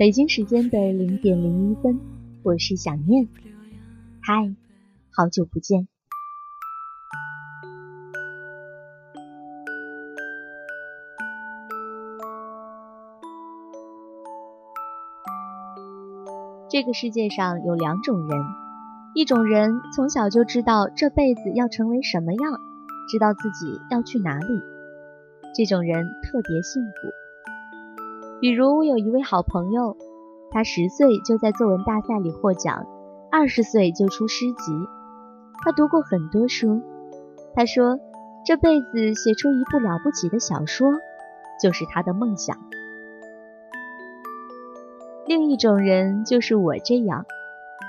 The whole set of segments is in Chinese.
北京时间的零点零一分，我是想念。嗨，好久不见。这个世界上有两种人，一种人从小就知道这辈子要成为什么样，知道自己要去哪里，这种人特别幸福。比如我有一位好朋友，他十岁就在作文大赛里获奖，二十岁就出诗集。他读过很多书，他说这辈子写出一部了不起的小说，就是他的梦想。另一种人就是我这样，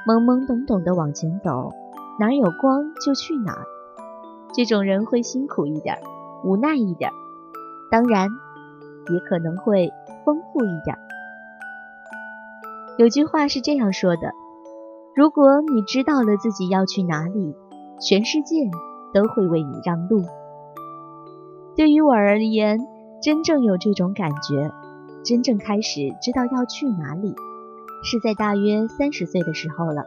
懵懵懂懂的往前走，哪儿有光就去哪儿。这种人会辛苦一点，无奈一点，当然也可能会。丰富一点。有句话是这样说的：如果你知道了自己要去哪里，全世界都会为你让路。对于我而言，真正有这种感觉，真正开始知道要去哪里，是在大约三十岁的时候了。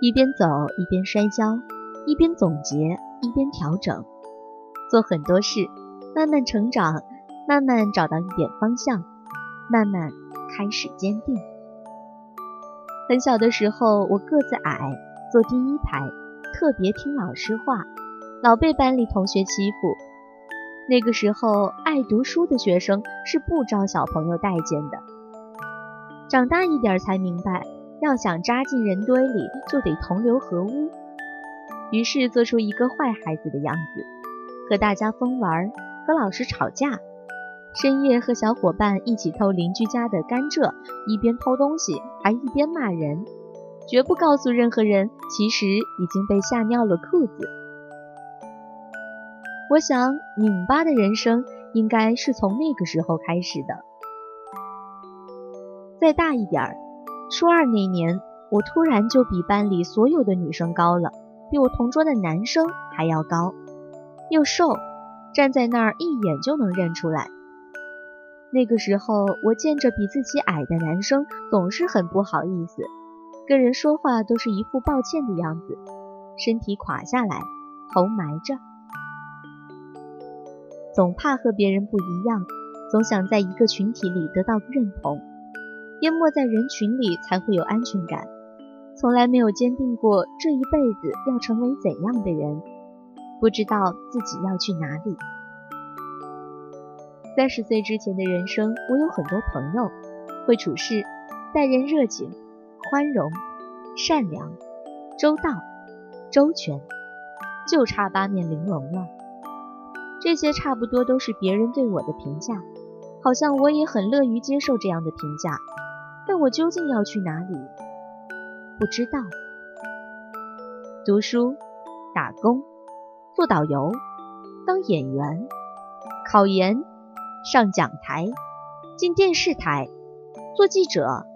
一边走一边摔跤，一边总结一边调整，做很多事，慢慢成长。慢慢找到一点方向，慢慢开始坚定。很小的时候，我个子矮，坐第一排，特别听老师话，老被班里同学欺负。那个时候，爱读书的学生是不招小朋友待见的。长大一点才明白，要想扎进人堆里，就得同流合污。于是做出一个坏孩子的样子，和大家疯玩，和老师吵架。深夜和小伙伴一起偷邻居家的甘蔗，一边偷东西还一边骂人，绝不告诉任何人，其实已经被吓尿了裤子。我想，拧巴的人生应该是从那个时候开始的。再大一点儿，初二那年，我突然就比班里所有的女生高了，比我同桌的男生还要高，又瘦，站在那儿一眼就能认出来。那个时候，我见着比自己矮的男生，总是很不好意思，跟人说话都是一副抱歉的样子，身体垮下来，头埋着，总怕和别人不一样，总想在一个群体里得到认同，淹没在人群里才会有安全感，从来没有坚定过这一辈子要成为怎样的人，不知道自己要去哪里。三十岁之前的人生，我有很多朋友，会处事，待人热情、宽容、善良、周到、周全，就差八面玲珑了。这些差不多都是别人对我的评价，好像我也很乐于接受这样的评价。但我究竟要去哪里？不知道。读书、打工、做导游、当演员、考研。上讲台，进电视台，做记者，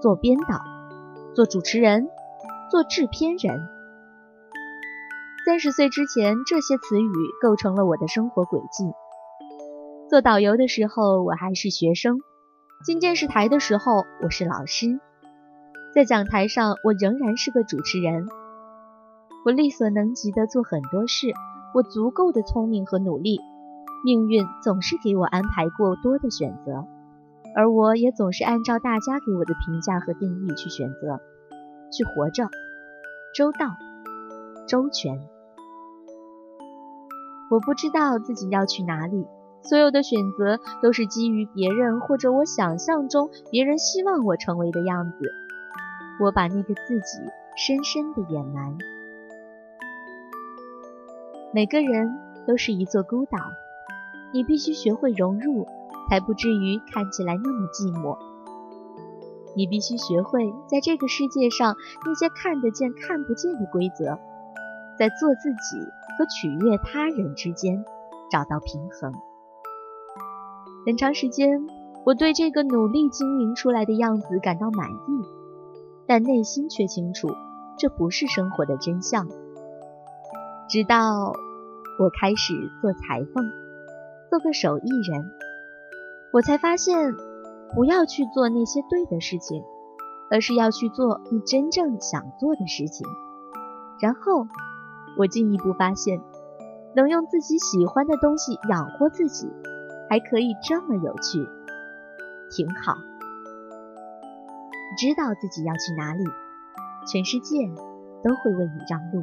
做编导，做主持人，做制片人。三十岁之前，这些词语构成了我的生活轨迹。做导游的时候，我还是学生；进电视台的时候，我是老师；在讲台上，我仍然是个主持人。我力所能及的做很多事，我足够的聪明和努力。命运总是给我安排过多的选择，而我也总是按照大家给我的评价和定义去选择，去活着，周到，周全。我不知道自己要去哪里，所有的选择都是基于别人或者我想象中别人希望我成为的样子。我把那个自己深深的掩埋。每个人都是一座孤岛，你必须学会融入，才不至于看起来那么寂寞。你必须学会在这个世界上那些看得见、看不见的规则，在做自己和取悦他人之间找到平衡。很长时间，我对这个努力经营出来的样子感到满意，但内心却清楚，这不是生活的真相。直到我开始做裁缝，做个手艺人，我才发现，不要去做那些对的事情，而是要去做你真正想做的事情。然后，我进一步发现，能用自己喜欢的东西养活自己。还可以这么有趣，挺好。知道自己要去哪里，全世界都会为你让路。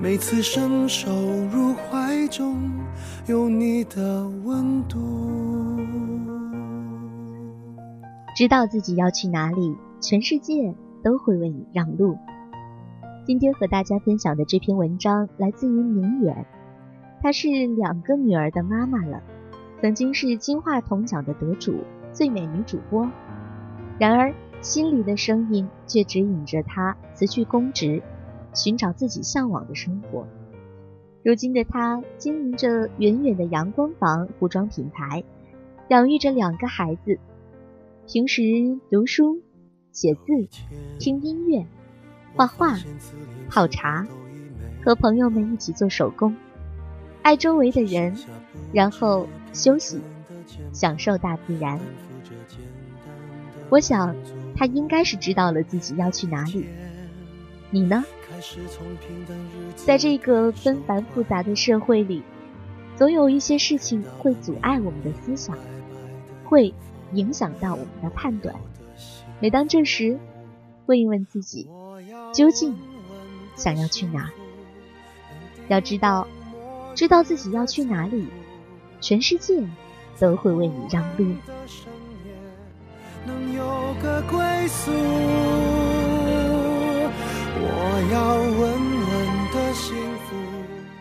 每次伸手入怀中。有你的温度。知道自己要去哪里，全世界都会为你让路。今天和大家分享的这篇文章来自于明远，她是两个女儿的妈妈了，曾经是金话筒奖的得主、最美女主播。然而，心里的声音却指引着她辞去公职，寻找自己向往的生活。如今的他经营着远远的阳光房服装品牌，养育着两个孩子，平时读书、写字、听音乐、画画、泡茶，和朋友们一起做手工，爱周围的人，然后休息，享受大自然。我想，他应该是知道了自己要去哪里。你呢？在这个纷繁复杂的社会里，总有一些事情会阻碍我们的思想，会影响到我们的判断。每当这时，问一问自己，究竟想要去哪？要知道，知道自己要去哪里，全世界都会为你让路。能有个归宿。我要稳稳的幸福。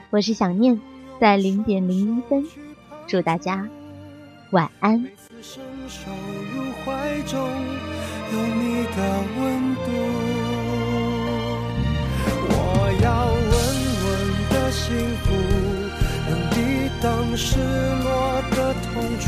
我是想念，在零点零一分，祝大家晚安。伸手入怀中，有你的温度。我要稳稳的幸福，能抵挡失落的痛楚。